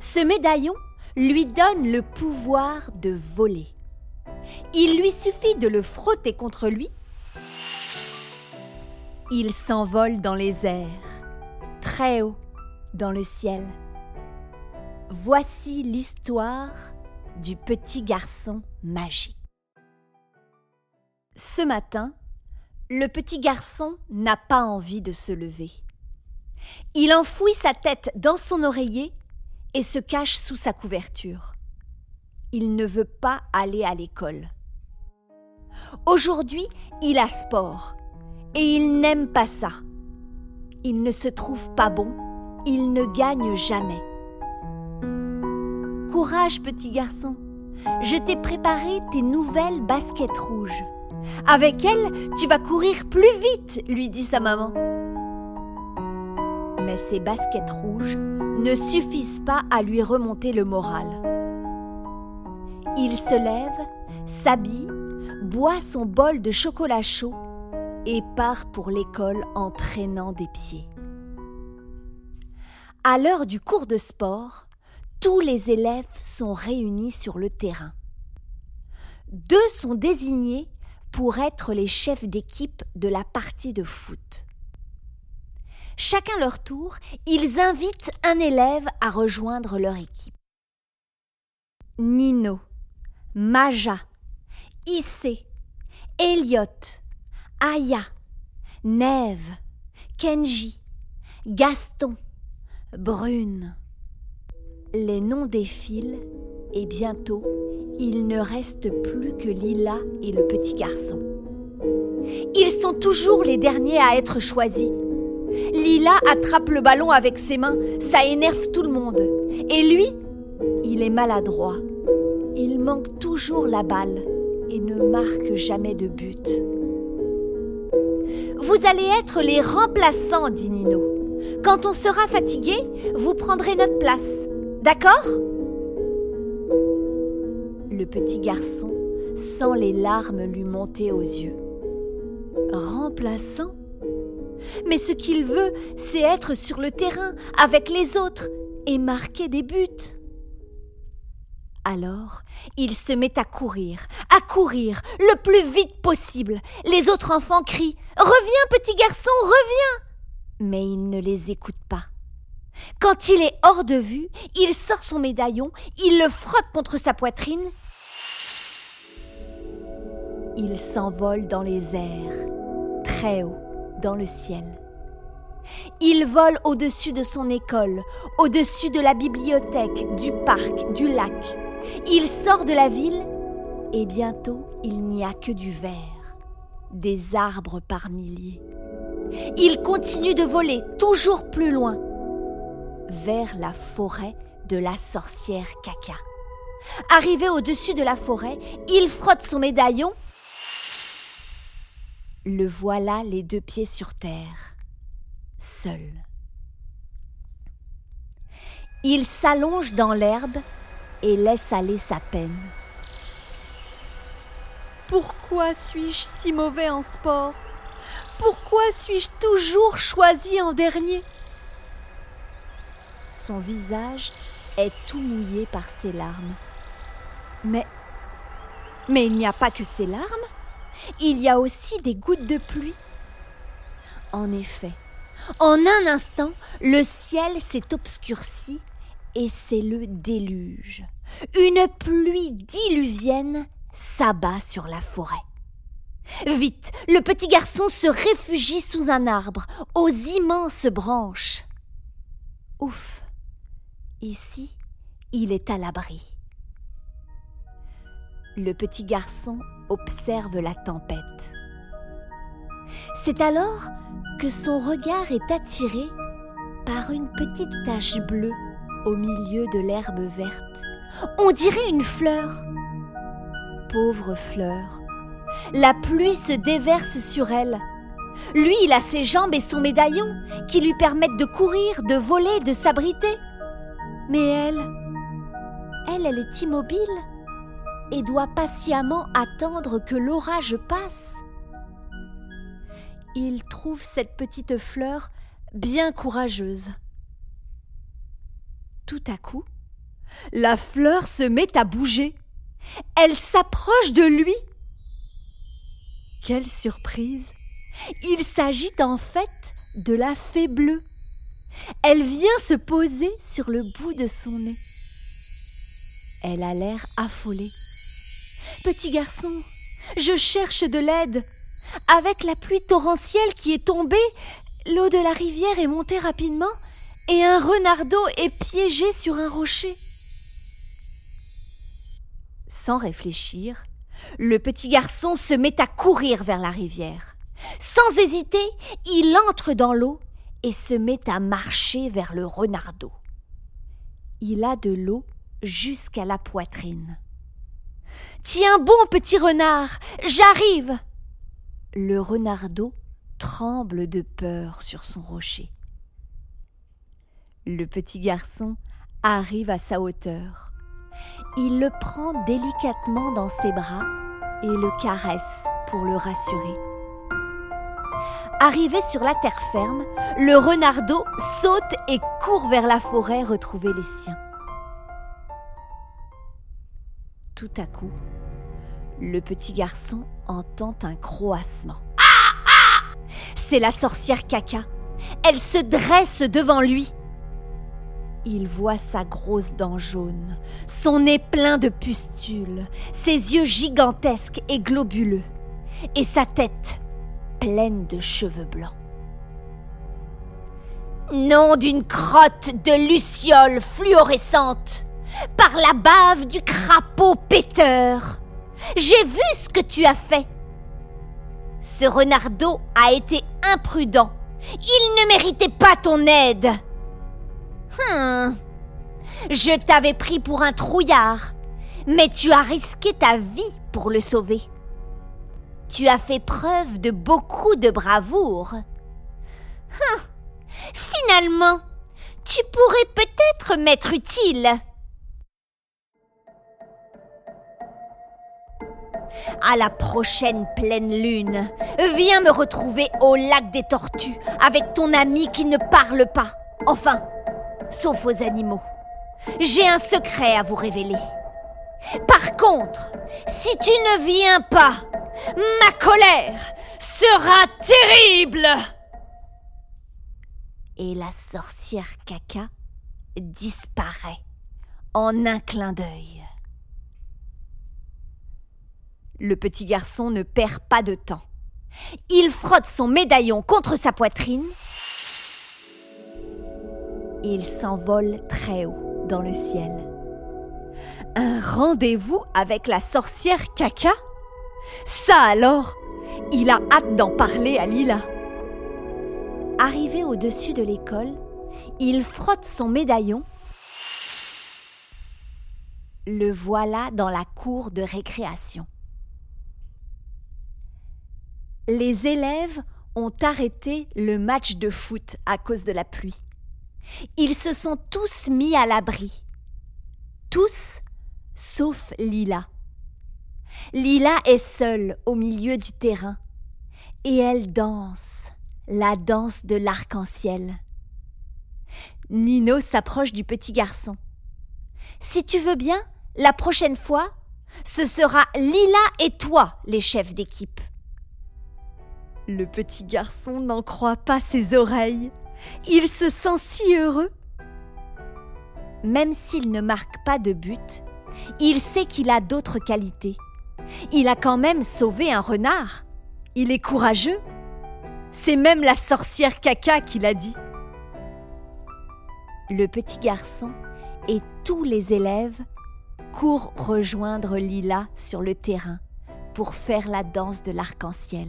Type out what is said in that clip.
Ce médaillon lui donne le pouvoir de voler. Il lui suffit de le frotter contre lui. Il s'envole dans les airs, très haut dans le ciel. Voici l'histoire du petit garçon magique. Ce matin, le petit garçon n'a pas envie de se lever. Il enfouit sa tête dans son oreiller et se cache sous sa couverture. Il ne veut pas aller à l'école. Aujourd'hui, il a sport et il n'aime pas ça. Il ne se trouve pas bon, il ne gagne jamais. Courage, petit garçon, je t'ai préparé tes nouvelles baskets rouges. Avec elles, tu vas courir plus vite, lui dit sa maman. Mais ces baskets rouges ne suffisent pas à lui remonter le moral. Il se lève, s'habille, boit son bol de chocolat chaud et part pour l'école en traînant des pieds. À l'heure du cours de sport, tous les élèves sont réunis sur le terrain. Deux sont désignés pour être les chefs d'équipe de la partie de foot. Chacun leur tour, ils invitent un élève à rejoindre leur équipe. Nino, Maja, Issé, Elliot, Aya, Neve, Kenji, Gaston, Brune. Les noms défilent et bientôt il ne reste plus que Lila et le petit garçon. Ils sont toujours les derniers à être choisis. Lila attrape le ballon avec ses mains, ça énerve tout le monde. Et lui, il est maladroit. Il manque toujours la balle et ne marque jamais de but. Vous allez être les remplaçants, dit Nino. Quand on sera fatigué, vous prendrez notre place. D'accord? Le petit garçon sent les larmes lui monter aux yeux. Remplaçant? Mais ce qu'il veut, c'est être sur le terrain avec les autres et marquer des buts. Alors, il se met à courir, à courir le plus vite possible. Les autres enfants crient Reviens, petit garçon, reviens Mais il ne les écoute pas. Quand il est hors de vue, il sort son médaillon, il le frotte contre sa poitrine. Il s'envole dans les airs, très haut dans le ciel. Il vole au-dessus de son école, au-dessus de la bibliothèque, du parc, du lac. Il sort de la ville et bientôt il n'y a que du vert, des arbres par milliers. Il continue de voler toujours plus loin, vers la forêt de la sorcière caca. Arrivé au-dessus de la forêt, il frotte son médaillon le voilà les deux pieds sur terre, seul. Il s'allonge dans l'herbe et laisse aller sa peine. Pourquoi suis-je si mauvais en sport? Pourquoi suis-je toujours choisi en dernier? Son visage est tout mouillé par ses larmes. Mais. Mais il n'y a pas que ses larmes il y a aussi des gouttes de pluie. En effet, en un instant, le ciel s'est obscurci et c'est le déluge. Une pluie diluvienne s'abat sur la forêt. Vite, le petit garçon se réfugie sous un arbre, aux immenses branches. Ouf, ici, il est à l'abri. Le petit garçon observe la tempête. C'est alors que son regard est attiré par une petite tache bleue au milieu de l'herbe verte. On dirait une fleur. Pauvre fleur. La pluie se déverse sur elle. Lui, il a ses jambes et son médaillon qui lui permettent de courir, de voler, de s'abriter. Mais elle, elle, elle est immobile et doit patiemment attendre que l'orage passe. Il trouve cette petite fleur bien courageuse. Tout à coup, la fleur se met à bouger. Elle s'approche de lui. Quelle surprise Il s'agit en fait de la fée bleue. Elle vient se poser sur le bout de son nez. Elle a l'air affolée. Petit garçon, je cherche de l'aide. Avec la pluie torrentielle qui est tombée, l'eau de la rivière est montée rapidement et un renardeau est piégé sur un rocher. Sans réfléchir, le petit garçon se met à courir vers la rivière. Sans hésiter, il entre dans l'eau et se met à marcher vers le renardeau. Il a de l'eau jusqu'à la poitrine. Tiens bon, petit renard, j'arrive. Le renardeau tremble de peur sur son rocher. Le petit garçon arrive à sa hauteur. Il le prend délicatement dans ses bras et le caresse pour le rassurer. Arrivé sur la terre ferme, le renardeau saute et court vers la forêt retrouver les siens. Tout à coup, le petit garçon entend un croassement. C'est la sorcière Caca. Elle se dresse devant lui. Il voit sa grosse dent jaune, son nez plein de pustules, ses yeux gigantesques et globuleux, et sa tête pleine de cheveux blancs. Nom d'une crotte de luciole fluorescente par la bave du crapaud péteur. J'ai vu ce que tu as fait. Ce renardeau a été imprudent. Il ne méritait pas ton aide. Hum. Je t'avais pris pour un trouillard, mais tu as risqué ta vie pour le sauver. Tu as fait preuve de beaucoup de bravoure. Hum. Finalement, tu pourrais peut-être m'être utile. À la prochaine pleine lune, viens me retrouver au lac des tortues avec ton ami qui ne parle pas. Enfin, sauf aux animaux. J'ai un secret à vous révéler. Par contre, si tu ne viens pas, ma colère sera terrible. Et la sorcière caca disparaît en un clin d'œil. Le petit garçon ne perd pas de temps. Il frotte son médaillon contre sa poitrine. Il s'envole très haut dans le ciel. Un rendez-vous avec la sorcière Caca Ça alors? Il a hâte d'en parler à Lila. Arrivé au-dessus de l'école, il frotte son médaillon. Le voilà dans la cour de récréation les élèves ont arrêté le match de foot à cause de la pluie. Ils se sont tous mis à l'abri. Tous, sauf Lila. Lila est seule au milieu du terrain et elle danse, la danse de l'arc-en-ciel. Nino s'approche du petit garçon. Si tu veux bien, la prochaine fois, ce sera Lila et toi les chefs d'équipe. Le petit garçon n'en croit pas ses oreilles. Il se sent si heureux. Même s'il ne marque pas de but, il sait qu'il a d'autres qualités. Il a quand même sauvé un renard. Il est courageux. C'est même la sorcière caca qui l'a dit. Le petit garçon et tous les élèves courent rejoindre Lila sur le terrain pour faire la danse de l'arc-en-ciel.